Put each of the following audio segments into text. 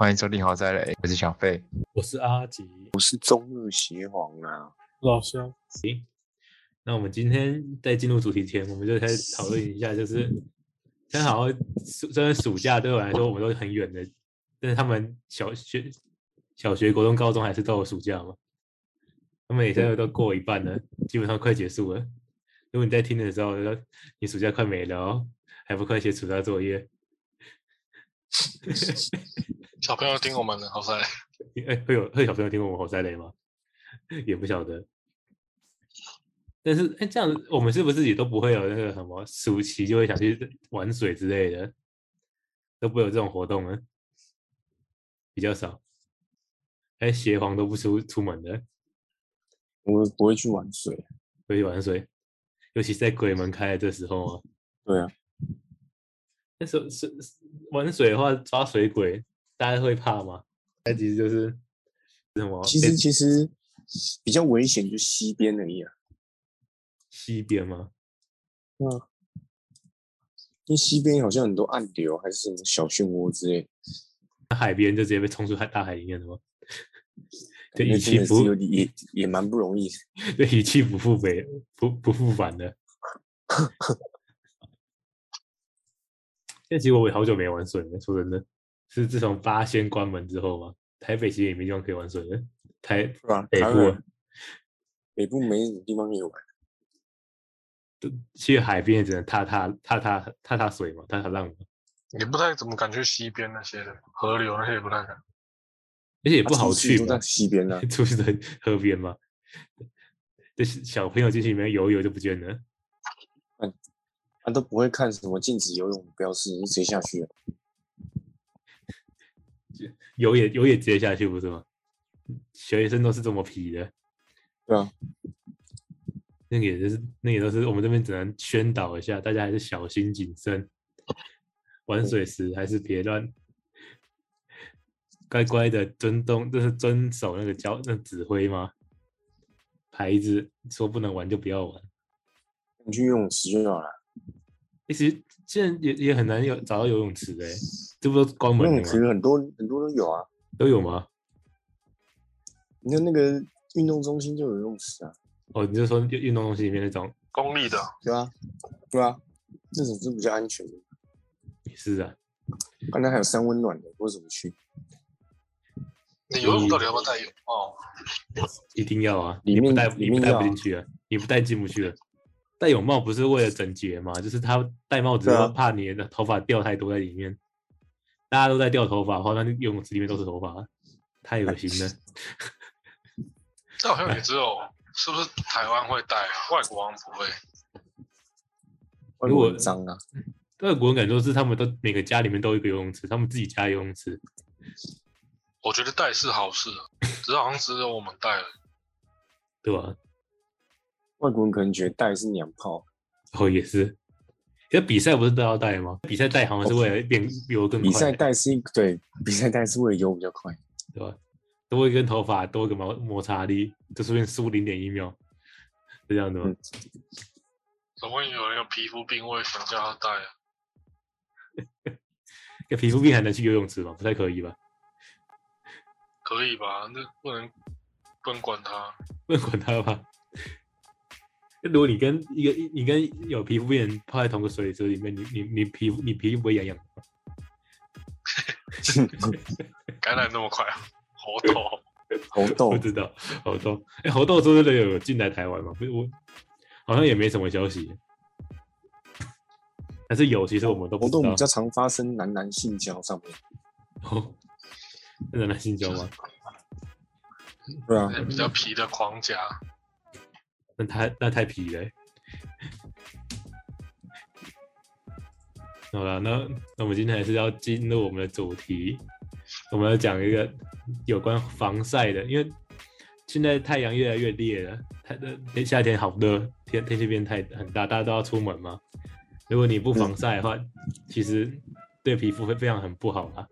欢迎收听豪宅雷，我是小费。我是阿吉，我是中日协皇啊，老乡，那我们今天在进入主题前，我们就开始讨论一下，就是正好暑虽然暑假对我来说我们都很远的，但是他们小学、小学、国中、高中还是都有暑假嘛。他们也现在都过一半了，基本上快结束了。如果你在听的时候，你暑假快没了哦，还不快写暑假作业？小朋友听我们的好塞，哎，会有会有小朋友听我们好塞雷吗？也不晓得。但是，哎，这样子我们是不是也都不会有那个什么暑期就会想去玩水之类的，都不会有这种活动呢？比较少。哎，邪皇都不出出门的，我不会去玩水。不会去玩水，尤其是在鬼门开的这时候啊。对啊，那时候是玩水的话，抓水鬼，大家会怕吗？那其实就是什么？其实其实比较危险，就西边而已啊。西边吗？嗯，因为西边好像很多暗流，还是什么小漩涡之类。那海边就直接被冲出海大海里面了吗？对，那一去不也也蛮不容易的。对，一去不复回，不不复返的。但其实我也好久没玩水了，说真的，是自从八仙关门之后吗，台北其实也没地方可以玩水了。台是吧？北部北部没什么地方可以玩。去海边也只能踏踏踏踏踏踏水嘛，踏踏浪嘛，也不太怎么敢去西边那些的河流那些也不太敢。而且也不啊好去嘛出事都在，西边呢、出去在河边嘛。这小朋友进去里面游一游就不见了。啊，都不会看什么禁止游泳标示，就直接下去了。游也有也接下去不是吗？学生都是这么皮的，对啊，那个也是那也都是我们这边只能宣导一下，大家还是小心谨慎，玩水时还是别乱，乖乖的遵动，就是遵守那个教那指挥吗？牌子说不能玩就不要玩。你去游泳池就好了。欸其实现在也也很难有找到游泳池的、欸，这不都关游泳门了吗？池很多很多都有啊，都有吗？你看那个运动中心就有游泳池啊，哦，你就说运运动中心里面那种公立的，对啊，对啊，那种是比较安全的。也是啊，刚才还有三温暖的，为什么去？你游泳到底要不要带泳帽？一定要啊！里面你不带你不带不进去啊，你不带进不去了。戴泳帽不是为了整洁嘛？就是他戴帽子怕你的头发掉太多在里面。大家都在掉头发的话，那游泳池里面都是头发，太恶心了。但好像也 只有是不是台湾会戴，外国好像不会。外如果国很脏啊，外国人感觉是他们都每个家里面都有一个游泳池，他们自己家游泳池。我觉得戴是好事啊，只是好像只有我们戴了。对吧？外国人可能觉得带是娘炮，哦，也是。因为比赛不是都要带吗？比赛带好像是为了变游得更快，比赛带是一对，比赛带是为了游比较快。对吧？多一根头发，多一个摩摩擦力，就顺便输零点一秒，是这样的吗？嗯总会有人有皮肤病，我也想叫他带啊。那皮肤病还能去游泳池吗？不太可以吧？可以吧？那不能不能管他。不能管他吧？那如果你跟一个你跟有皮肤病人泡在同个水池里面，你你你皮肤你皮肤不会痒痒吗？感染那么快啊？猴头，猴 痘不知道猴痘，哎、猴痘说真的有进来台湾吗？不是我好像也没什么消息，但是有，其实我们都不知道猴痘比。较常发生男男性交上面，哦，那男性交吗？对啊，比较皮的狂夹。那太那太皮了欸。好了，那那我们今天还是要进入我们的主题，我们要讲一个有关防晒的，因为现在太阳越来越烈了，太的夏天好热，天天气变太很大，大家都要出门嘛。如果你不防晒的话，其实对皮肤会非常很不好啦。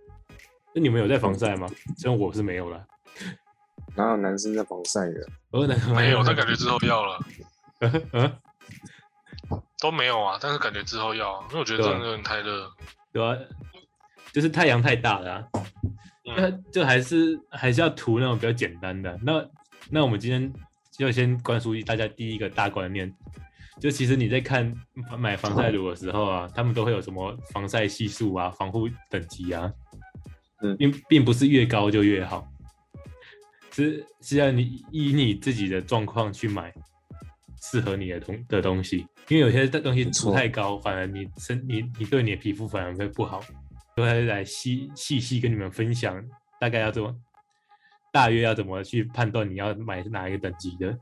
那你们有在防晒吗？虽然我是没有啦，哪有男生在防晒的？没有，但感觉之后要了，嗯，都没有啊。但是感觉之后要啊，因为我觉得真的有点太热。对啊，就是太阳太大了、啊，嗯，那就还是还是要涂那种比较简单的。那那我们今天就先灌输大家第一个大观念，就其实你在看买防晒乳的时候啊，他们都会有什么防晒系数啊、防护等级啊，嗯并并不是越高就越好，是是要你以你自己的状况去买适合你的东的东西，因为有些东西出太高，反而你身你你对你的皮肤反而会不好。就会来细细细跟你们分享大概要怎么，大约要怎么去判断你要买哪一个等级的。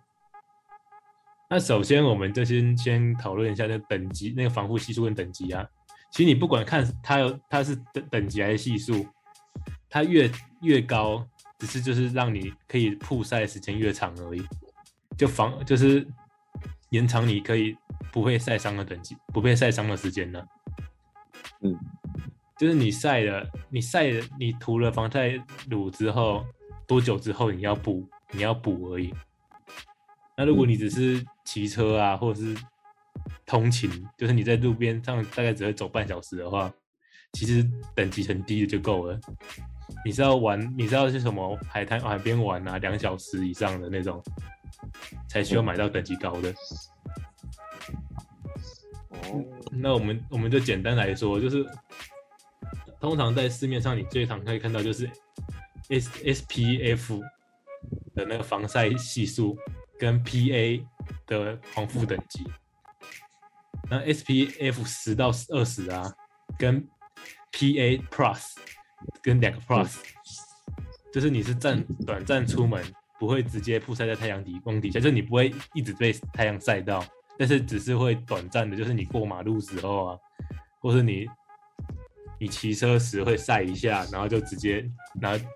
那首先我们就先先讨论一下那个等级，那个防护系数跟等级啊。其实你不管看它有它是等等级还是系数，它越越高，只是就是让你可以曝晒时间越长而已，就防就是延长你可以不会晒伤的等级，不被晒伤的时间呢。嗯，就是你晒了，你晒了，你涂了防晒乳之后，多久之后你要补，你要补而已。那如果你只是骑车啊，或者是通勤，就是你在路边上大概只会走半小时的话，其实等级很低的就够了。你是要玩，你知道是什么海滩海边玩啊，两小时以上的那种，才需要买到等级高的。哦，那我们我们就简单来说，就是通常在市面上你最常可以看到就是 S S P F 的那个防晒系数跟 P A 的防护等级。那 S P F 十到二十啊，跟 P A Plus 跟两个 Plus，、就是你是暂短暂出门，不会直接曝晒在太阳底光底下，就是你不会一直被太阳晒到，但是只是会短暂的，就是你过马路时候啊，或是你你骑车时会晒一下，然后就直接然后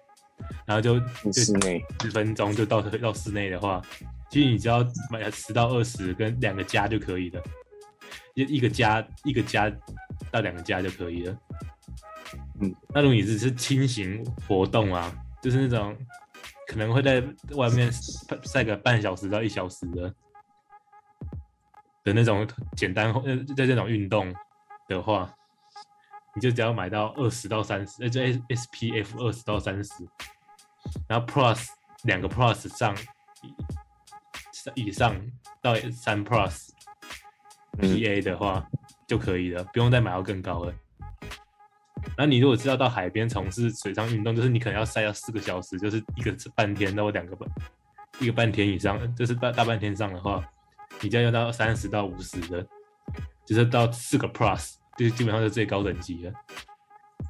然后就你就室内十分钟就到到室内的话，其实你只要买十到二十跟两个加就可以了，一一个加一个加到两个加就可以了。嗯，那种椅子是轻型活动啊，就是那种可能会在外面晒个半小时到一小时的的那种简单呃，在这种运动的话，你就只要买到二十到三十，呃，就 S S P F 二十到三十，然后 Plus 两个 Plus 上以以上到三 Plus 嗯 P A 的话、就可以了，不用再买到更高了。那你如果知道到海边从事水上运动，就是你可能要晒要四个小时，就是一个半天到两个半一个半天以上，就是大大半天上的话，你就要到三十到五十的，就是到四个 Plus，就是基本上是最高等级了。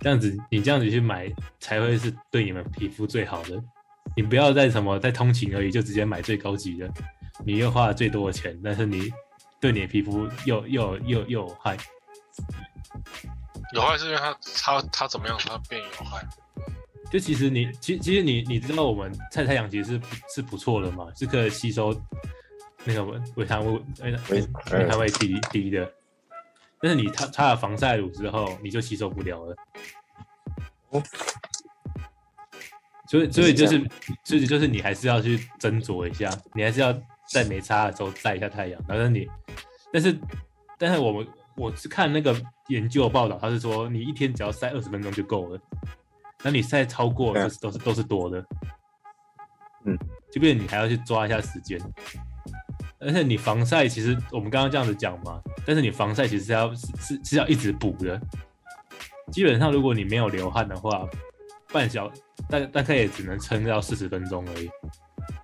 这样子，你这样子去买才会是对你们皮肤最好的。你不要再什么在通勤而已，就直接买最高级的，你又花了最多的钱，但是你对你的皮肤又又又又有害。有害是因为它它它怎么样，它变有害。就其实你，其其实你你知道我们晒太阳其实是不是不错的嘛，是可以吸收那个维维他物维维维他命 D D 的，但是你擦擦了防晒乳之后，你就吸收不了了。哦所以所以就是所以就是你还是要去斟酌一下，你还是要在没擦的时候晒一下太阳，然后你，但是但是我们我是看那个研究报道，他是说你一天只要晒二十分钟就够了。那你晒超过对啊都是都是都是多的，嗯，就变成你还要去抓一下时间，而且你防晒其实我们刚刚这样子讲嘛，但是你防晒其实是要是是是要一直补的，基本上如果你没有流汗的话，半小大大概也只能撑到四十分钟而已。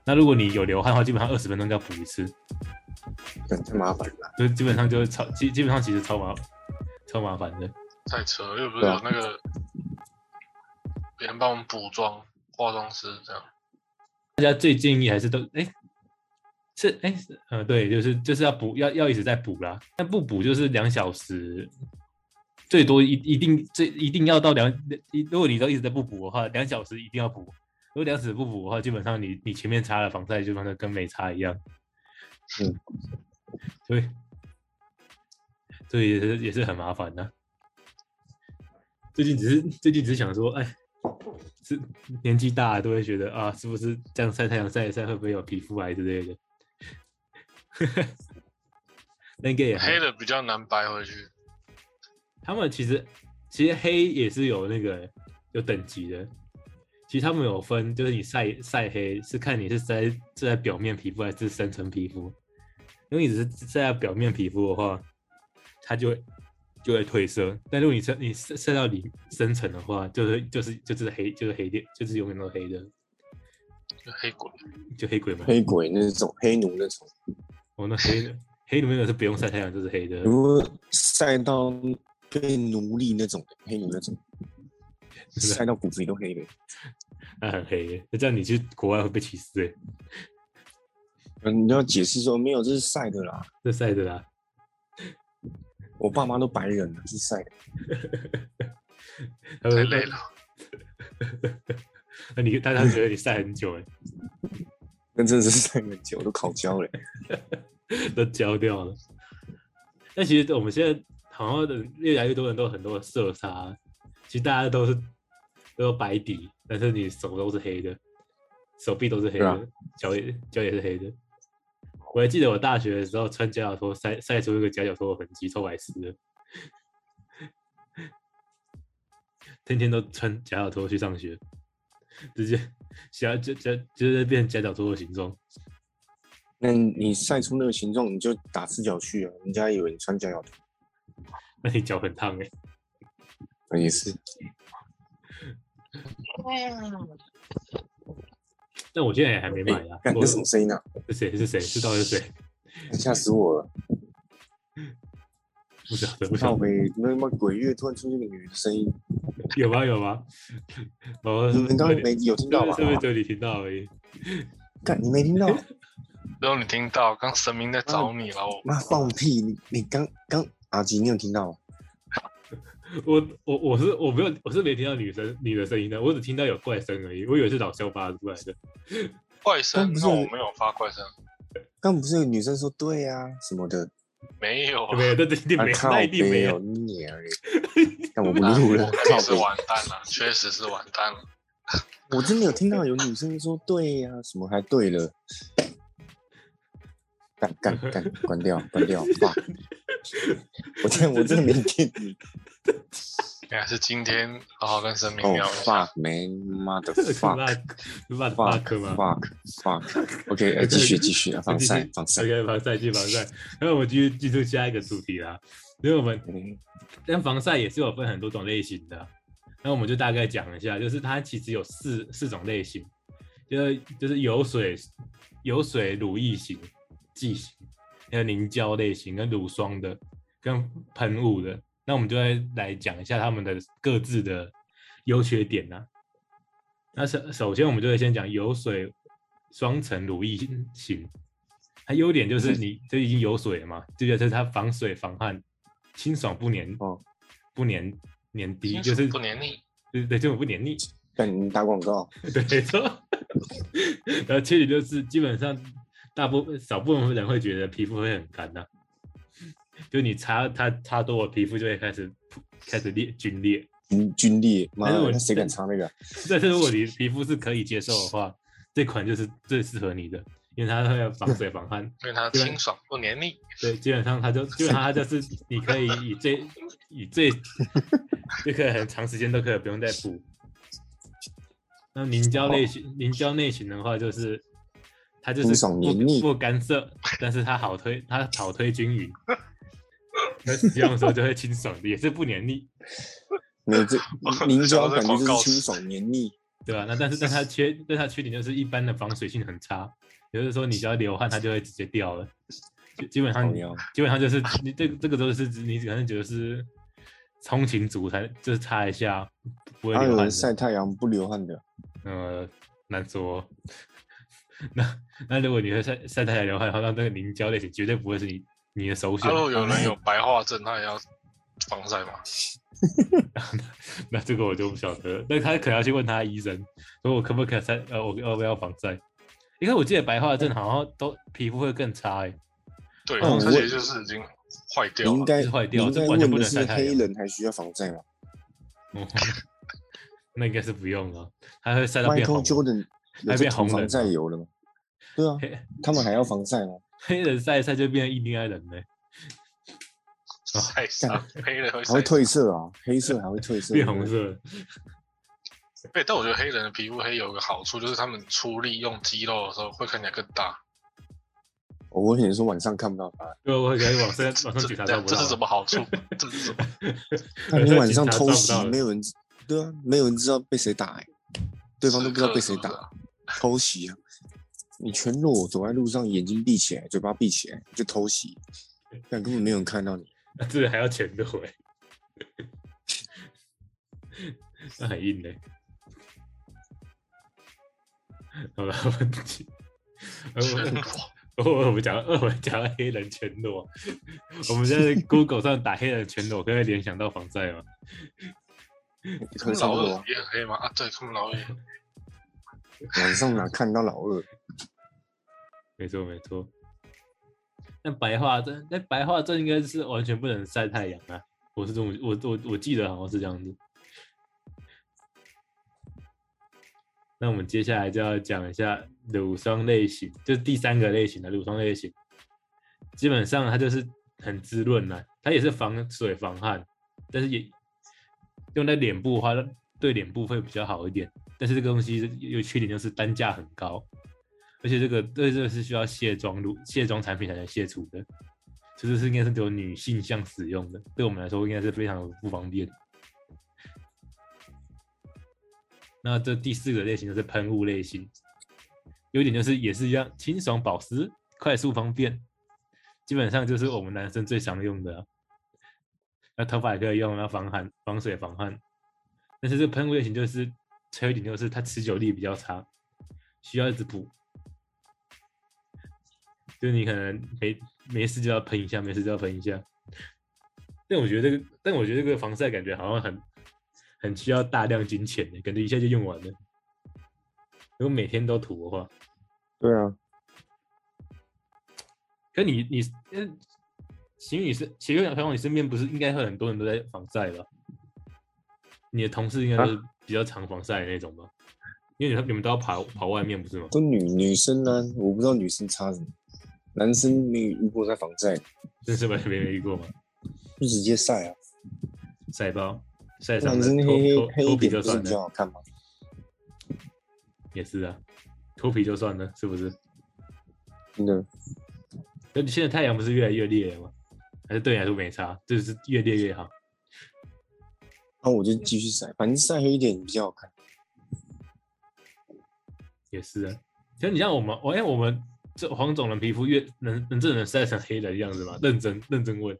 那如果你有流汗的话，基本上二十分钟就要补一次，很太麻烦了。就基本上就是超基基本上其实超麻超麻烦的。太扯了，又不是有那个别人帮我们补妆，化妆师这样。大家最建议还是都哎、是哎、是呃对，就是就是要补要要一直在补啦，但不补就是两小时，最多一一定最一定要到两一，如果你都一直在不补的话，两小时一定要补。如果两小时不补的话，基本上你你前面擦了防晒，基本上跟没擦一样。嗯，所以所以也是也是很麻烦的、最近只是最近只是想说，哎，是年纪大了都会觉得啊，是不是这样晒太阳晒一晒会不会有皮肤癌之类的？那个也黑的比较难白回去。他们其实其实黑也是有那个有等级的，其实他们有分，就是你晒晒黑是看你是晒是在表面皮肤还是深层皮肤。因为你只是晒在表面皮肤的话，它就会就会褪色。但如果你晒你晒晒到里深层的话，就是就是就是黑就是黑点，就是永远都黑的，就黑鬼，就黑鬼嘛。黑鬼那种黑奴那种，哦，那黑的黑里面的是不用晒太阳就是黑的。如果晒到被奴隶那种黑奴那种，晒到骨子里都黑的。那很黑耶，那这样你去国外会被歧视哎，嗯，你要解释说没有，这是晒的啦。这晒的啦。我爸妈都白人了，是晒的。他们太累了。那你但他觉得你晒很久哎，那真的是晒很久，都烤焦了。都焦掉了。但其实我们现在好像的越来越多人都有很多的色差，其实大家都是都有白底，但是你手都是黑的，手臂都是黑的，脚也脚也是黑的。我还记得我大学的时候穿夹脚拖晒晒出一个夹脚拖的痕迹，臭白痴的。天天都穿夹脚拖去上学，直接夹夹夹就是变夹脚拖的形状。那你晒出那个形状，你就打赤脚去啊，人家以为你穿夹脚拖。那你脚很烫哎、啊也是，但我现在也还没买啊。我干这什么声音啊？是谁？是谁？是到底是谁？吓死我了！不晓得，不晓得，靠北，那他妈鬼月突然出现个女的声音，有吗？有吗？哦，你们刚刚没有听到吧？是不是只有你听到而已？干，你没听到？然后你听到刚神明在找你了，我妈放屁！你你刚刚阿吉，你有听到吗？我我我是我没有，我是没听到女生女的声音的，我只听到有怪声而已。我以为是老肖发出来的。怪声但不，是我没有发怪声，刚不是有女生说对呀、什么的，没有，没有，那一定没那一定没有哦。你而已！但我不录了，是！完蛋了，确实是完蛋了。我真的有听到有女生说对呀、什么还对了，干干干，关掉关掉，爸！我真我真的没听你应该是今天好好跟神明哦聊一下。fuck man，妈的 那 fuck 那 fuck fuck 吗？fuck fuck OK，哎继续继续啊，防晒防晒，OK，防晒，继续防晒。然后 我们继续进入下一个主题啦，因为我们嗯。但防晒也是有分很多种类型的，那我们就大概讲一下，就是它其实有四四种类型，就是就是油水油水乳液型、剂型，还有凝胶类型跟乳霜的，跟喷雾的。那我们就会来讲一下他们的各自的优缺点呢、那首首先我们就会先讲油水双层乳液型，它优点就是你这已经有水了嘛，这就是它防水防汗，清爽不黏哦，不黏黏滴，就是不黏腻，对对，这种不黏腻，干你打广告，对，没错。然后缺点就是基本上大部分少部分人会觉得皮肤会很干呐、就你擦它擦多了，皮肤就会开始开始裂皲裂。军军烈，妈但是我的，那谁敢擦那个啊？但是如果你皮肤是可以接受的话，这款就是最适合你的，因为它会有防水防汗。因为它清爽不黏腻。对，基本上它就基本上它就是 你可以以最以最就可以很长时间都可以不用再补。那凝胶类型，凝胶类型的话，就是它就是不干涩，但是它好推，它好推均匀。那使用的时候就会清爽的，也是不黏腻，没这 凝胶感觉广告词就是清爽黏腻，对吧？那但是但它缺，但它缺点就是一般的防水性很差，也就是说你只要流汗，它就会直接掉了。基基本上基本上就是你这个这个都是指你可能觉得是通勤族才就是擦一下不会还有人流汗，晒太阳不流汗的，呃难说。那那如果你会晒晒太阳流汗的话，那那个凝胶类型绝对不会是你你的首选啊，。如果有人有白化症，他也要防晒吗？那这个我就不晓得，那他可能要去问他医生，说我可不可以晒呃我要不要防晒？因为我记得白化症好像都皮肤会更差哎、对，嗯我它其实就是已经坏掉了。应该是坏掉这完全问的是不能晒太阳黑人还需要防晒吗哦，那应该是不用了，它会晒到变红还变红防晒了油了吗？对啊，黑他们还要防晒吗？黑人晒一晒就变成印第安人了，晒伤，黑人会还会。褪色啊，黑色还会褪色，变红色。哎、但我觉得黑人的皮肤黑有一个好处，就是他们出力用肌肉的时候会看起来更大。我跟你说晚上看不到他，因为我可以往上晚上这检查到不到这这是什么好处？这是什么？那你晚上偷袭没有人知对啊，没有人知道被谁打、欸，对方都不知道被谁打是是，偷袭啊！你全裸走在路上，眼睛闭起来，嘴巴闭起来，就偷袭，但根本没有人看到你。那这个还要全裸哎，那很硬嘞。好了，我们我我们讲到我们讲到黑人全裸，我们在 Google 上打黑人全裸，可以联想到防晒吗？很少我他们老也很黑吗？啊，对，他们老二也很晚上哪看到老二？没错没错。那白化症，那白化症应该是完全不能晒太阳啊！我是这么，我我我记得好像是这样子。那我们接下来就要讲一下乳霜类型，就是第三个类型的乳霜类型。基本上它就是很滋润呐、它也是防水防汗，但是也用在脸部的话，对脸部会比较好一点。但是这个东西有缺点就是单价很高，而且这个对这个是需要卸妆乳、卸妆产品才能卸除的，其实是应该是有女性向使用的，对我们来说应该是非常不方便。那这第四个类型就是喷雾类型，优点就是也是一样清爽保湿、快速方便，基本上就是我们男生最常用的啊、那头发也可以用，要防寒、防水、防汗。但是这个喷雾类型就是缺点就是它持久力比较差，需要一直补。就你可能没没事就要喷一下，没事就要喷一下。但我觉得这个，但我觉得这个防晒感觉好像很很需要大量金钱的，感觉一下就用完了。如果每天都涂的话，对啊，可你你嗯，其实你是其实朋友，你身边不是应该会很多人都在防晒吧？你的同事应该都是比较常防晒的那种吧？因为你们你们都要跑跑外面不是吗？都女女生呢、我不知道女生差什么，男生没有遇过在防晒，真是没没没遇过吗？就直接晒啊。晒包晒伤男了脱生黑黑皮就是算了，好看吗？也是啊，脱皮就算了，是不是？真的，那你现在太阳不是越来越烈了吗？还是对你来说没差，就是越烈越好？那我就继续晒，反正晒黑一点比较好看。也是啊。其实你像我们，我哎，我们这黄种人皮肤越能能真的能晒成黑的样子吗？认真认真问，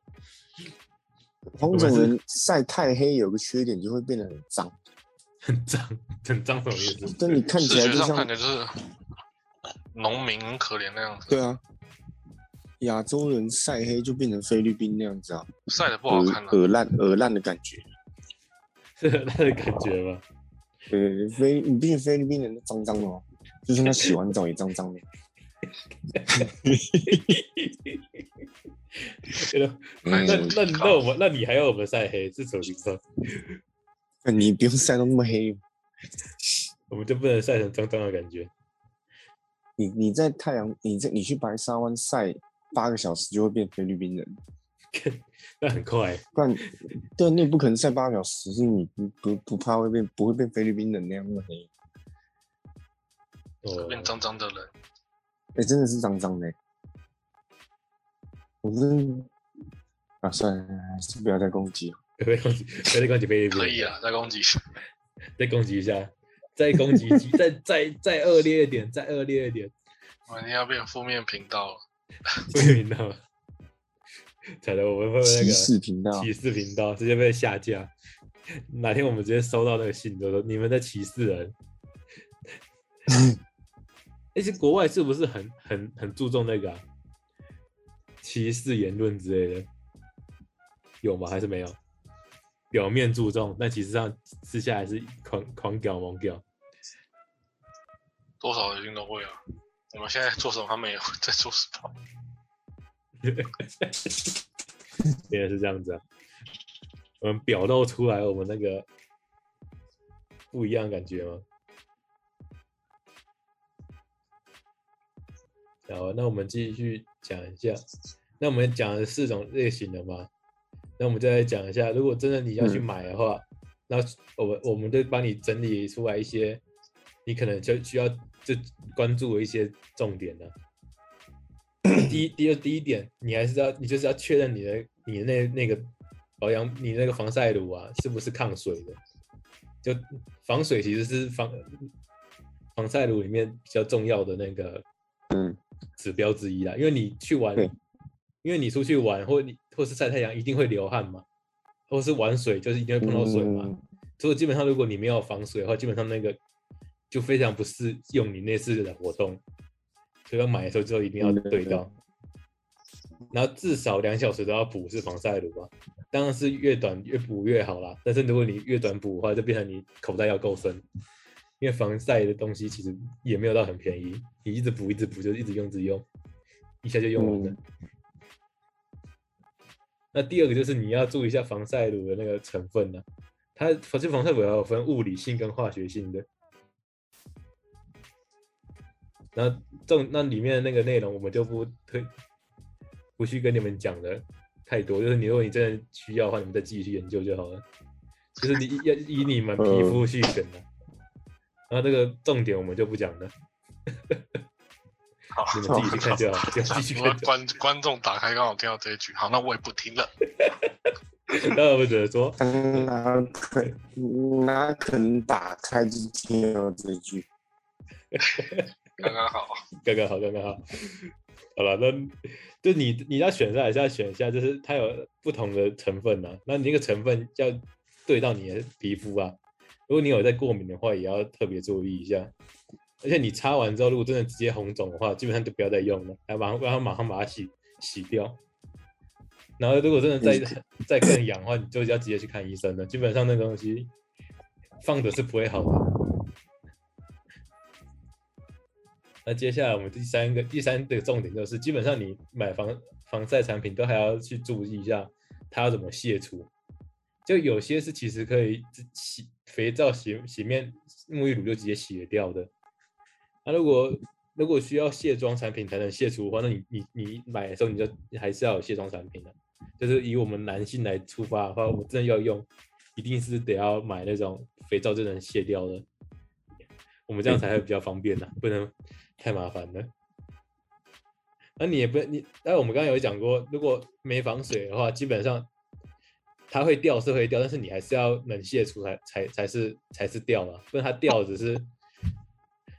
黄种人晒太黑有个缺点，就会变得很脏，很脏，很脏什么意思？但你看起来就像看起来就是农民很可怜那样子，对啊，亚洲人晒黑就变成菲律宾那样子啊，晒的不好看了、鹅烂耳烂的感觉。是他的感觉吗？对，菲你毕竟菲律宾人脏脏的哦，就算他洗完澡也脏脏的。那嗯那那我们那你还要我们晒黑是什么情况？那 你不用晒到那么黑，我们就不能晒成脏脏的感觉？你你在太阳，你在你去白沙湾晒八个小时就会变菲律宾人，那很快，不然对，你也不可能晒八个小时，是你不不不怕会变不会变菲律宾人那样那么黑，哦，变脏脏的人，哎、真的是脏脏的欸。我真啊，算了，还是不要再攻击了。不要攻击，不要再攻击菲律宾，可以啊，再攻击。再攻击一下，再攻击几，再再再恶劣一点，再恶劣一点，我们一定要变负面频道了。负面频道，惨了，我们会不会那歧个视频道，歧视频道直接被下架？哪天我们直接收到那个信，就说你们在歧视人。而且国外是不是很很很注重那个啊、歧视言论之类的？有吗？还是没有？表面注重，但其实上私下还是狂狂屌猛屌。多少一定都会啊。我们现在做什么，他们也会 在做什么。原来是这样子啊！我们表露出来我们那个不一样的感觉吗？好，那我们继续讲一下。那我们讲了四种类型的嘛，那我们再来讲一下，如果真的你要去嗯买的话，然后我们我们就帮你整理出来一些你可能就需要就关注的一些重点呢。第一，第二，第一点，你还是要你就是要确认你的你的那那个保养你那个防晒乳啊是不是抗水的。就防水其实是防防晒乳里面比较重要的那个嗯。指标之一啦，因为你去玩，因为你出去玩或你或是晒太阳一定会流汗嘛，或是玩水就是一定会碰到水嘛，嗯。所以基本上如果你没有防水的话，基本上那个就非常不适用你那次的活动，所以要买的时候就一定要对到，然后至少两小时都要补是防晒乳吧，当然是越短越补越好啦，但是如果你越短补的话，就变成你口袋要够深，因为防晒的东西其实也没有到很便宜，你一直补一直补就一直用一直用，一下就用完了。嗯那第二个就是你要注意一下防晒乳的那个成分呢、它其实防晒乳还有分物理性跟化学性的。那这种那里面的那个内容我们就不推，不去跟你们讲的太多。就是你如果你真的需要的话，你们再自己去研究就好了。就是你要以你们皮肤去选的。然后这个重点我们就不讲了，好，你们自己去看就好，就自己去因为看。观观众打开刚好听到这一句，好，那我也不听了。那我们只能说，哪可哪可能打开就听到这一句？刚刚好，刚刚好，刚刚好。好了，那就你你要选择还是要选一下，就是它有不同的成分呐、那你那个成分要对到你的皮肤啊。如果你有在过敏的话，也要特别注意一下。而且你擦完之后，如果真的直接红肿的话，基本上就不要再用了，要马上让它马上把它洗洗掉。然后如果真的再再更痒的话，你就要直接去看医生了。基本上那个东西放着是不会好的。那接下来我们第三个第三个重点就是，基本上你买防防晒产品都还要去注意一下它要怎么卸除。就有些是其实可以洗肥皂洗洗面沐浴乳就直接洗掉的。那如果如果需要卸妆产品才能卸除的话，那你你你买的时候你就还是要有卸妆产品的。就是以我们男性来出发的话，我们真的要用，一定是得要买那种肥皂就能卸掉的，我们这样才会比较方便的，不能太麻烦了。那你也不你，但我们刚刚有讲过，如果没防水的话，基本上它会掉是会掉，但是你还是要能卸除才才才是才是掉嘛，不然它掉只是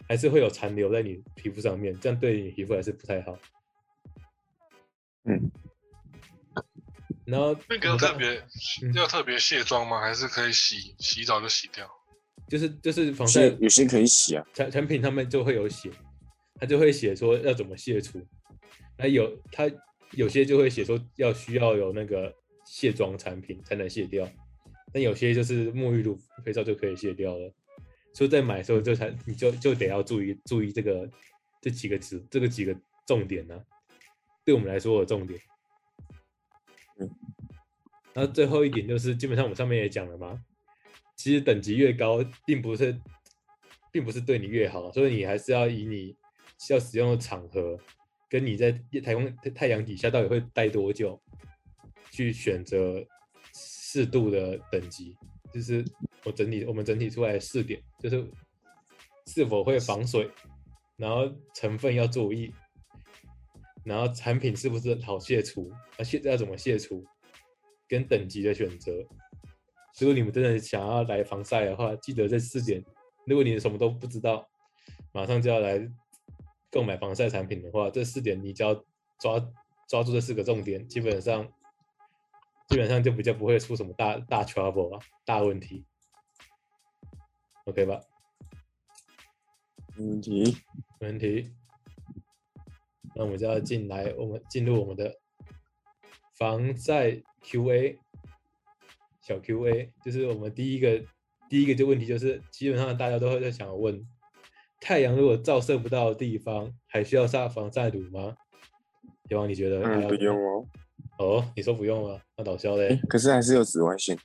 还是会有残留在你皮肤上面，这样对你皮肤还是不太好。嗯。然后那个我们刚特别嗯要特别卸妆吗？还是可以洗洗澡就洗掉？就是就是防晒些有些可以洗啊，产产品他们就会有写，他就会写说要怎么卸除，那有他有些就会写说要需要有那个卸妆产品才能卸掉，但有些就是沐浴露、肥皂就可以卸掉了，所以在买的时候就才你就就得要注意注意这个这几个词这个几个重点呢、对我们来说的重点。嗯，然后最后一点就是，基本上我们上面也讲了嘛，其实等级越高，并不是，并不是对你越好，所以你还是要以你需要使用的场合，跟你在太空太阳底下到底会待多久，去选择适度的等级。就是我整体我们整体出来的四点，就是是否会防水，然后成分要注意，然后产品是不是好卸除，啊卸要怎么卸除，跟等级的选择。如果你们真的想要来防晒的话，记得这四点。如果你什么都不知道，马上就要来购买防晒产品的话，这四点你只要抓抓住这四个重点，基本上基本上就比较不会出什么大大 trouble 啊，大问题。OK 吧？没问题。没问题。那我们就要进来，我们进入我们的防晒 QA 小 QA，就是我们第一个第一个就问题就是，基本上大家都会在想问，太阳如果照射不到的地方，还需要擦防晒乳吗？希望你觉得还嗯，要不用哦。哦，你说不用吗？那导销哎嘞？，可是还是有紫外线。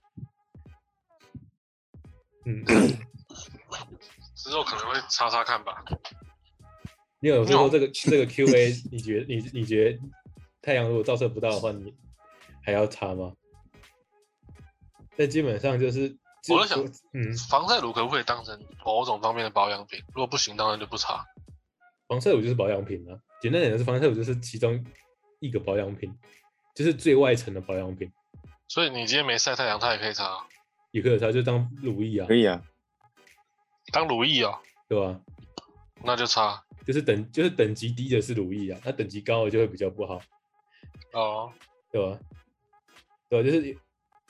嗯，之后可能会擦擦看吧。你有说这个这个 QA，你觉得你你觉得太阳如果照射不到的话，你还要擦吗？但基本上就是就我在想嗯，防晒乳可不可以当成某种方面的保养品？如果不行，当然就不擦。防晒乳就是保养品啊。简单点的是防晒乳就是其中一个保养品，就是最外层的保养品，所以你今天没晒太阳，它也可以擦，也可以擦就当乳液啊可，以啊，当乳液啊，对吧？那就擦就是等就是等级低的是乳液啊，那等级高的就会比较不好，哦。对吧？对吧？就是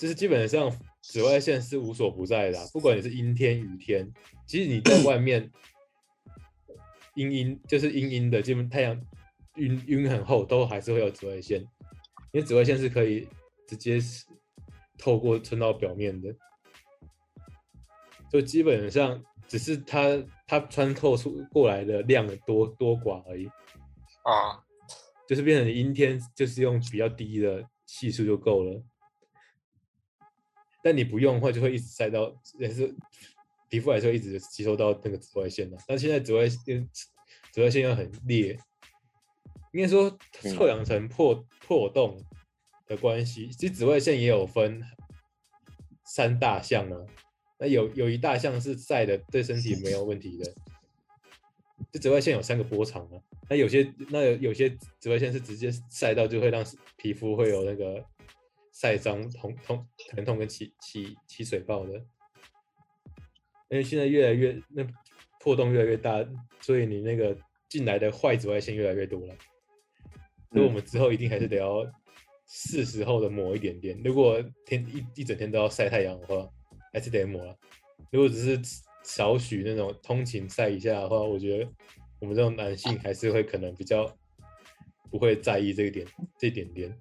就是基本上紫外线是无所不在的啊、不管你是阴天雨天，其实你在外面阴阴就是阴阴的，基本太阳云云很厚，都还是会有紫外线，因为紫外线是可以直接透过撑到表面的，就基本上只是它它穿透出过来的量的多多寡而已。啊，就是变成阴天就是用比较低的系数就够了，但你不用的话就会一直晒到，也是皮肤还是会一直吸收到那个紫外线的。但现在紫外线紫外线又很烈，应该说嗯臭氧层破破洞的关系，其实紫外线也有分三大项啊。那有有一大项是晒的对身体没有问题的，就紫外线有三个波长啊。那有些那有有些紫外线是直接晒到就会让皮肤会有那个晒伤、痛痛疼痛跟起起起水泡的。因为现在越来越那破洞越来越大，所以你那个进来的坏紫外线越来越多了。所以我们之后一定还是得要是时候的抹一点点。如果天一一整天都要晒太阳的话，还是得抹了。如果只是少许那种通勤晒一下的话，我觉得我们这种男性还是会可能比较不会在意这一点这一点点。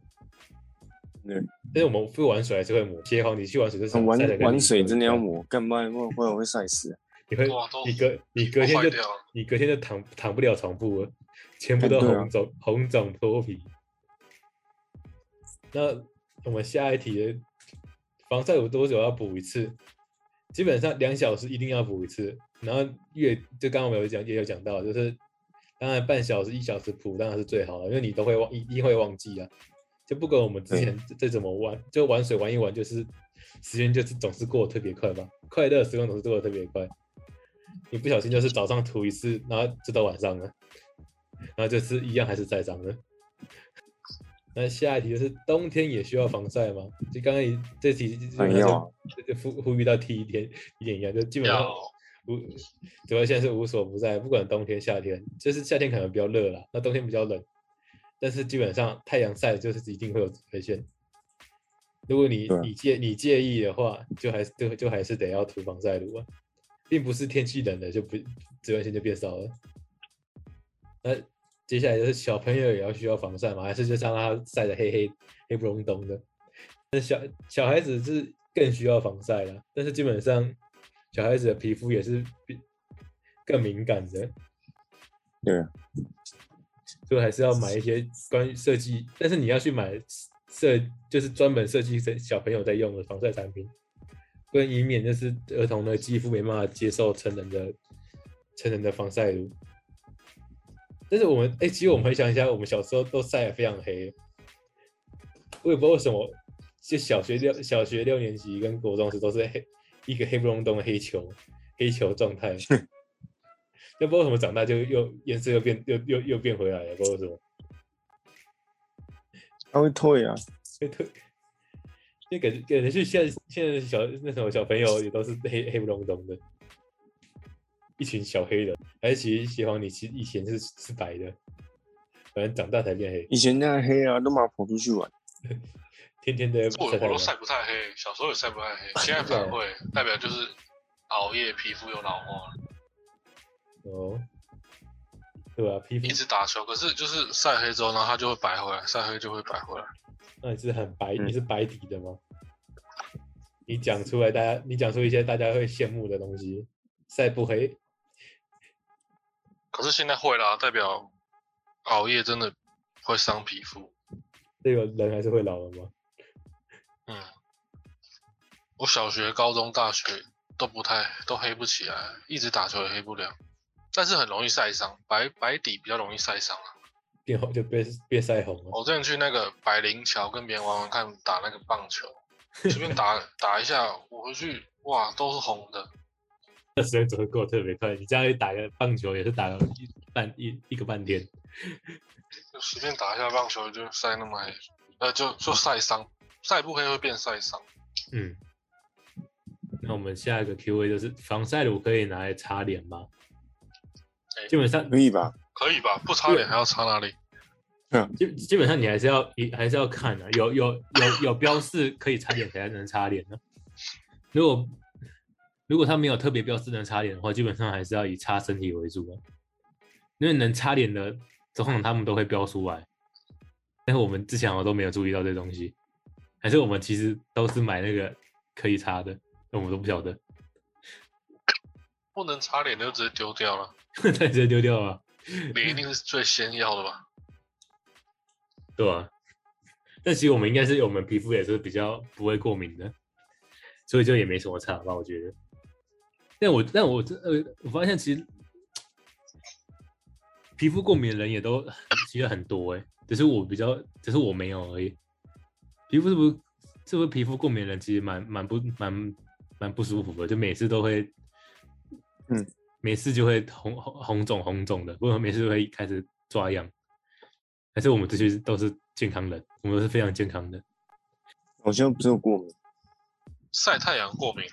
对，但是我们不玩水还是会抹。邪皇，你去玩水就玩晒得跟你玩水真的要抹，干嘛不然不然会晒死。你会你隔你隔天就你隔天就躺躺不了床铺了，全部都红肿、红肿脱皮。那我们下一题的防晒有多久要补一次？基本上两小时一定要补一次，然后越就刚刚我们有讲也有讲到，就是当然半小时一小时补当然是最好的，因为你都会忘一定会忘记啊。就不管我们之前再怎么玩，就玩水玩一玩，就是时间就是总是过得特别快吧，快乐的时光总是过得特别快。你不小心就是早上涂一次，然后就到晚上了，然后就是一样还是晒伤了。那下一题就是冬天也需要防晒吗？就刚刚你这题就没有啊就就呼呼吁到第一天一点一样，就基本上无，主要现在是无所不在，不管冬天夏天，就是夏天可能比较热啦，那冬天比较冷，但是基本上太阳晒就是一定会有紫外线。如果你你介你介意的话，就还是就就还是得要涂防晒乳啊，并不是天气冷了就不紫外线就变少了。那接下来就是小朋友也要需要防晒嘛？还是就让他晒得黑黑黑不隆咚的？那小小孩子是更需要防晒了，但是基本上小孩子的皮肤也是比更敏感的，对啊，所以还是要买一些关于设计，但是你要去买设就是专门设计给小朋友在用的防晒产品，不然以免就是儿童的肌肤没办法接受成人的成人的防晒乳。但是我们哎、其实我们回想一下，我们小时候都晒得非常黑，我也不知道为什么，就小学六小学六年级跟国中时都是黑一个黑不隆咚的黑球黑球状态，就不知道为什么长大就又颜色又变又又又变回来了，不知道为什么。它会退啊，会退，因为感觉感觉是现在现在的小那什么小朋友也都是 黑黑不隆咚的，一群小黑人，还是其实邪皇你其实以前是是白的，反正长大才变黑，以前那样黑啊，都嘛跑出去玩。天天的我我都晒晒不太黑，小时候也晒不太黑，现在反而会，代表就是熬夜，皮肤有老化，哦，对吧、皮肤一直打球，可是就是晒黑之后，然后它就会白回来，晒黑就会白回来。那你是很白，嗯你是白底的吗？你讲出来，大家你讲出一些大家会羡慕的东西，晒不黑，可是现在会啦，代表熬夜真的会伤皮肤。这个人还是会老的吗？嗯，我小学、高中、大学都不太都黑不起来，一直打球也黑不了，但是很容易晒伤，白白底比较容易晒伤啊。变 红就变变晒红了。我之前去那个百灵桥跟别人玩玩看打那个棒球，随便打 打一下，我回去哇，都是红的。那时间只会过得特别快。你这样一打个棒球也是打了一半一一个半天。就随便打一下棒球就晒那么黑，呃，就就晒伤，晒不黑会变晒伤。嗯。那我们下一个 Q A 就是防晒乳可以拿来擦脸吗？哎基本上可以吧？可以吧？不擦脸还要擦哪里？嗯基基本上你还是要你还是要看的、有有有有标示可以擦脸才能擦脸的。如果如果他没有特别标示能擦脸的话，基本上还是要以擦身体为主啊。因为能擦脸的，通常他们都会标出来，但是我们之前好像都没有注意到这东西，还是我们其实都是买那个可以擦的，那我们都不晓得，不能擦脸的就直接丢掉了，那直接丢掉啊，脸一定是最先要的吧？对吧、但其实我们应该是我们皮肤也是比较不会过敏的，所以就也没什么差吧，我觉得。但我但我这呃，我发现其实皮肤过敏的人也都其实很多哎、只是我比较，只是我没有而已。皮肤是不是是不是皮肤过敏的人其实蛮蛮不蛮蛮不舒服的，就每次都会，嗯，每次就会红红红肿红肿的，不过每次都会开始抓痒。还是我们这些都是健康人，我们都是非常健康的。好像不是有过敏，晒太阳过敏，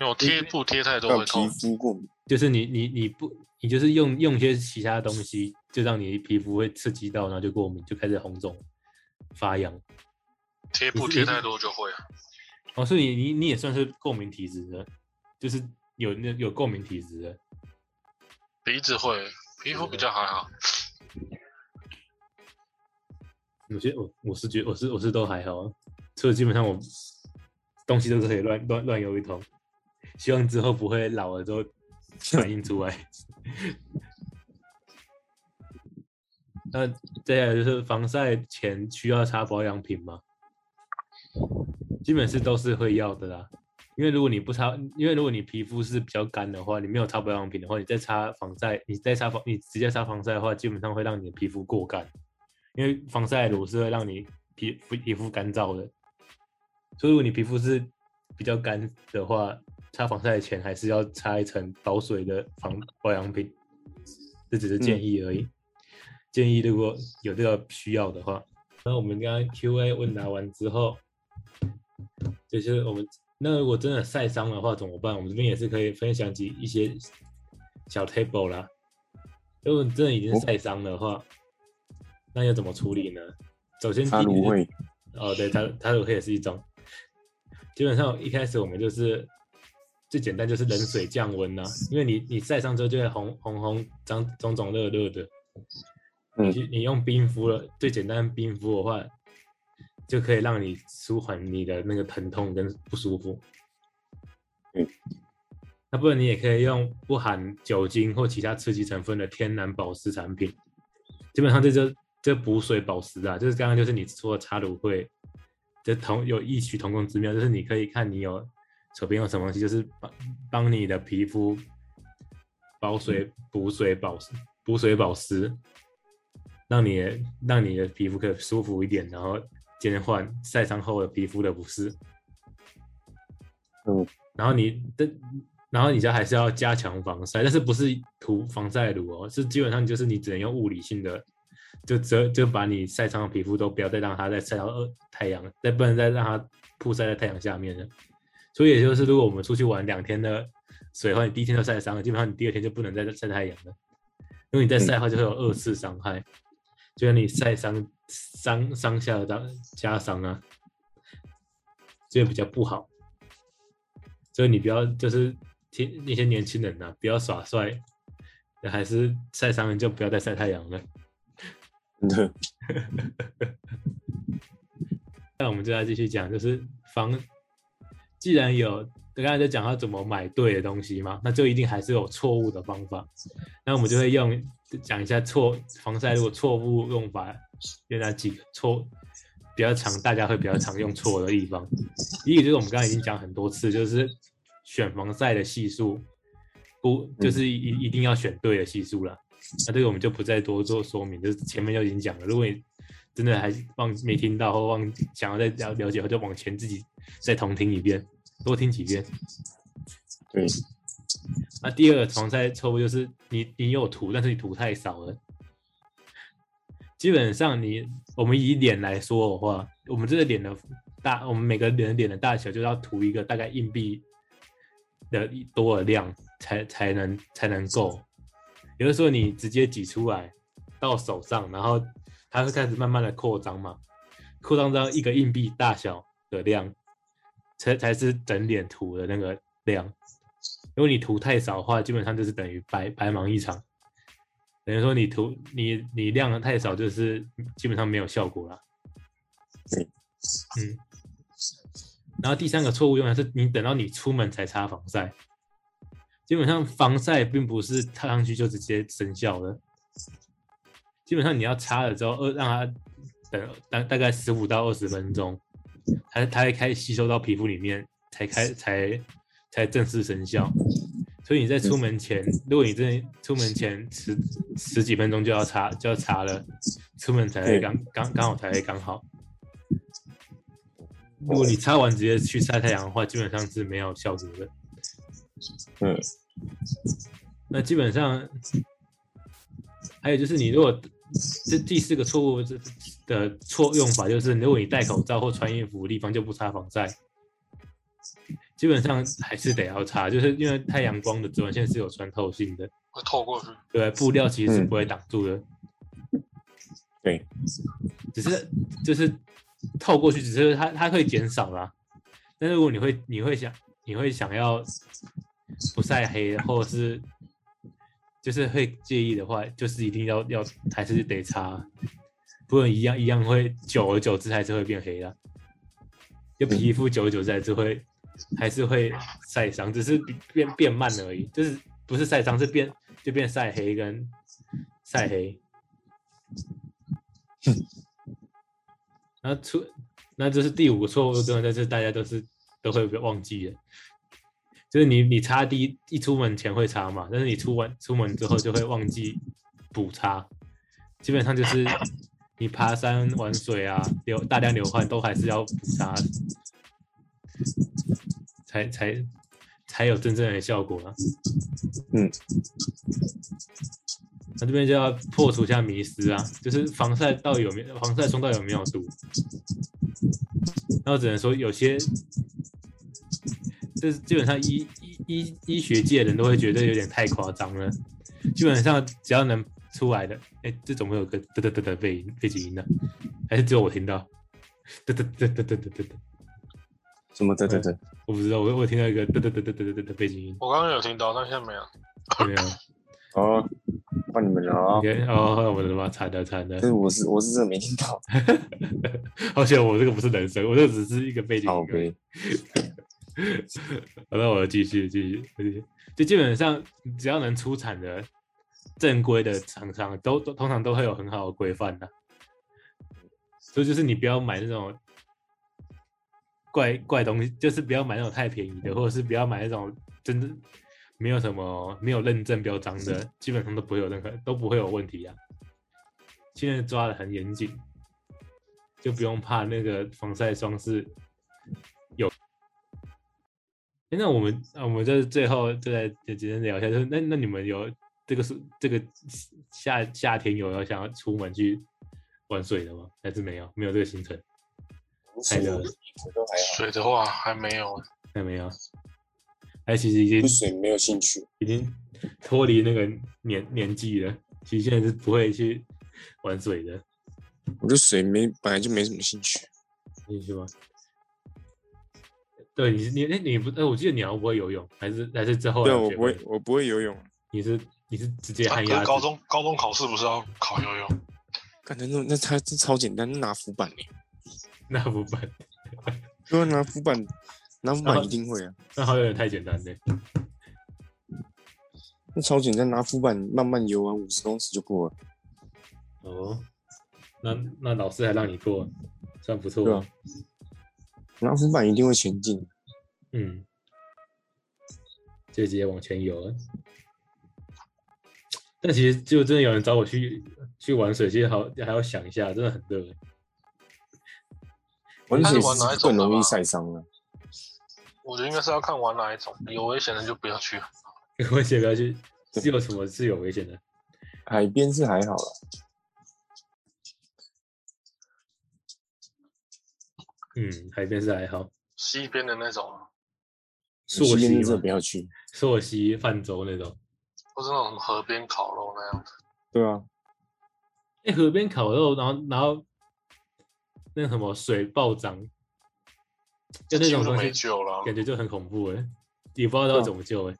因为我贴布贴太多皮。肤过敏。就是你你你不你就是用用一些其他东西，就让你皮肤会刺激到，然后就过敏，就开始红肿、发痒。贴布贴太多就会啊。哦，所以你你你也算是过敏体质的，就是有那有过敏体质的。鼻子会，皮肤比较还好。我觉得我我是觉得我是我是都还好啊，所以基本上我东西都是可以乱乱乱游一通。希望之后不会老了之后反映出来。那接下来就是防晒前需要擦保养品吗？基本是都是会要的啦。因为如果你不擦，因为如果你皮肤是比较干的话，你没有擦保养品的话，你再擦防晒，你再擦防，你直接擦防晒的话，基本上会让你的皮肤过干。因为防晒乳是会让你皮肤皮肤干燥的，所以如果你皮肤是比较干的话，擦防晒前还是要擦一层保水的防保养品，这只是建议而已。建议如果有这个需要的话，那我们刚刚 Q&A 问答完之后，就是我们那如果真的晒伤的话怎么办？我们这边也是可以分享几一些小 table 啦。如果你真的已经哦晒伤的话，那要怎么处理呢？首先擦第一个芦荟，哦，对，它它芦荟也是一种。基本上一开始我们就是最简单就是冷水降温呐、因为你你晒伤之后就会红红红脏肿肿热热的。嗯你你用冰敷了，最简单的冰敷的话，就可以让你舒缓你的那个疼痛跟不舒服。嗯，那不然你也可以用不含酒精或其他刺激成分的天然保湿产品。基本上这就这补水保湿啊，就是刚刚就是你说的擦芦荟，这同有异曲同工之妙，就是你可以看你有手边有什么东西，就是帮帮你的皮肤保水、补水、保湿、补水保湿，让你的让你的皮肤可以舒服一点，然后减缓晒伤后的皮肤的不适。嗯，然后你的，然后你家还是要加强防晒，但是不是涂防晒乳哦，是基本上就是你只能用物理性的，就遮就把你晒伤的皮肤都不要再让它再晒到呃太阳，再不能再让它曝晒在太阳下面了。所以也就是，如果我们出去玩两天的水的话，你第一天就晒伤了，基本上你第二天就不能再晒太阳了，因为你再晒的话就会有二次伤害，就是你晒伤伤伤下的加加伤啊，这个比较不好。所以你不要就是听那些年轻人呐、不要耍帅，还是晒伤了就不要再晒太阳了。那我们就来继续讲，就是防，既然有刚才在讲要怎么买对的东西嘛，那就一定还是有错误的方法。那我们就会用讲一下错防晒，如果错误用法有哪几个错比较常，大家会比较常用错的地方。第一个就是我们刚才已经讲很多次，就是选防晒的系数，不就是一一定要选对的系数了。那这个我们就不再多做说明，就是前面就已经讲了。如果你真的还忘没听到或忘想要再了了解，就往前自己再重听一遍，多听几遍。对，那第二个防晒错误就是你你有涂，但是你涂太少了。基本上你我们以脸来说的话，我们这个脸的大，我们每个人脸的大小就要涂一个大概硬币的多的量才才能才能够。有的时候你直接挤出来到手上，然后它会开始慢慢的扩张嘛，扩张到一个硬币大小的量，才才是整脸涂的那个量。如果你涂太少的话，基本上就是等于白白忙一场。等于说你涂你你量的太少，就是基本上没有效果了。对，嗯。然后第三个错误用的是你等到你出门才擦防晒，基本上防晒并不是擦上去就直接生效的，基本上你要擦了之后，二让它等大大概十五到二十分钟，它它会开始吸收到皮肤里面，才开才才正式生效。所以你在出门前，如果你真的出门前十十几分钟就要擦就要擦了，出门才会刚刚刚好才会刚好。如果你擦完直接去晒太阳的话，基本上是没有效果的。嗯，那基本上还有就是，你如果这第四个错误这的错用法就是，如果你戴口罩或穿衣服的地方就不擦防晒。基本上还是得要擦，就是因为太阳光的紫外线是有穿透性的，会透过去。对，布料其实是不会挡住的。对，只是就是透过去，只是它它会减少啦。但是如果你会你会想你会想要不晒黑，或者是就是会介意的话，就是一定要要还是得擦，不然一样一样会久而久之还是会变黑的。就皮肤久而久之还是会。还是会晒伤，只是变变慢而已，就是不是晒伤，是变就变晒黑跟晒黑。然后出，那这是第五个错误，真的在这大家都是都会忘记的，就是你你擦第一一出门前会擦嘛，但是你出完出门之后就会忘记补擦，基本上就是你爬山玩水啊，流大量流汗都还是要补擦。才才才有真正的效果啊！嗯，那这边就要破除一下迷思啊，就是防晒到底有没有防晒霜到底有没有毒？那我只能说有些，就是基本上医医医医学界的人都会觉得有点太夸张了。基本上只要能出来的。哎、这怎么有个噔噔噔噔背背景音呢？还是只有我听到？噔噔噔噔噔噔噔噔，什么噔噔噔？我不知道，我我听到一个噔噔噔噔噔噔噔的背景音。我刚刚有听到，但现在没有。没有。哦，换你们了啊、哦！哦，我的妈，惨的惨的！我是我是真的没听到。好险我这个不是人声，我这只是一个背景音。好呗。那我继续继续继续。就基本上只要能出产的，正规的厂商，都都通常都会有很好的规范的。所以就是你不要买那种。怪怪东西，就是不要买那种太便宜的，或者是不要买那种真的没有什么没有认证标章的，基本上都不会有任何都不会有问题啊。现在抓的很严谨，就不用怕那个防晒霜是有。那我们啊，我们就是最后就在简单聊一下，就是那那你们有这个是这个夏夏天有要想要出门去玩水的吗？还是没有没有这个行程？水的。水的话还没有，还没有。哎，其实已经对水没有兴趣，已经脱离那个年年纪了。其实现在是不会去玩水的。我对水没本来就没什么兴趣，兴趣吗？对，你你哎你不哎，我记得你好像不会游泳，还是还是之后？对，我不会，我不会游泳。你是你是直接按压？高中高中考试不是要考游泳？感觉那那超这超简单，拿浮板呢？拿浮板。因为拿浮板，拿浮板一定会啊。那好像有点太简单嘞。那超简单，拿浮板慢慢游完五十公尺就过了。哦，那那老师还让你过，算不错。啊。拿浮板一定会前进。嗯。就直接往前游了。但其实就真的有人找我去去玩水，其实好还要想一下，真的很热。玩水更容易晒伤了。我觉得应该是要看玩哪一种，有危险的就不要去。有 危险不要去，是有什么是有危险的？海边是还好了，嗯，海边是还好，西边的那种，溯西边溪真的不，要去。溯溪、泛舟那种。或是那种什么河边烤肉那样的，对啊，哎、河边烤肉，然后然后那什么水暴涨，就那种东西没救了。感觉就很恐怖哎，也不知道怎么救哎。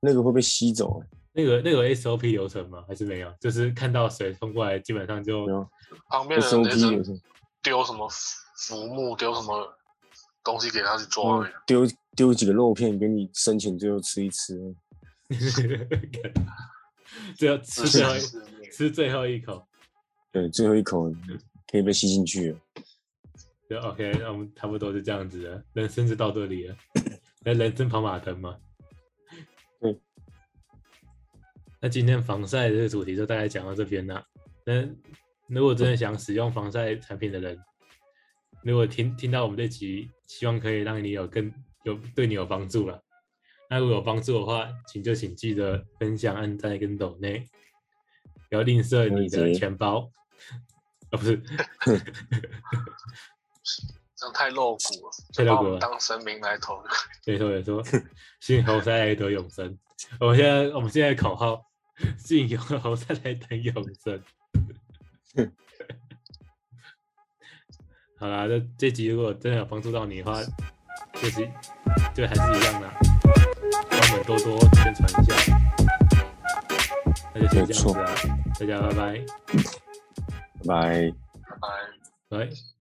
那个会被吸走、欸。那个那个 SOP 流程吗？还是没有？就是看到水冲过来，基本上就没有旁边的人 SOP 也只能流程，丢什么浮浮木，丢什么东西给他去抓。丢丢几个肉片给你生前最后吃一吃。最后吃自最后一吃最后一口，对，最后一口可以被吸进去了。就 OK，那我们差不多是这样子了，人生就到这里了。那人生跑马灯嘛。对。那今天防晒这个主题就大概讲到这边啦。那如果真的想使用防晒产品的人，如果听听到我们这集，希望可以让你有更有对你有帮助了。那如果有帮助的话，请就请记得分享、按赞跟抖内，不要吝啬你的钱包。啊，不是，这样太露骨了，太露骨了当神明来投。没错没错，信猴赛来得永生。我们现在我们现在的口号：信猴赛来得永生。好啦，这这集如果真的有帮助到你的话，就是就还是一样的，们多多宣传一下。那就先这样子啊，大家拜拜，拜拜。拜拜。拜。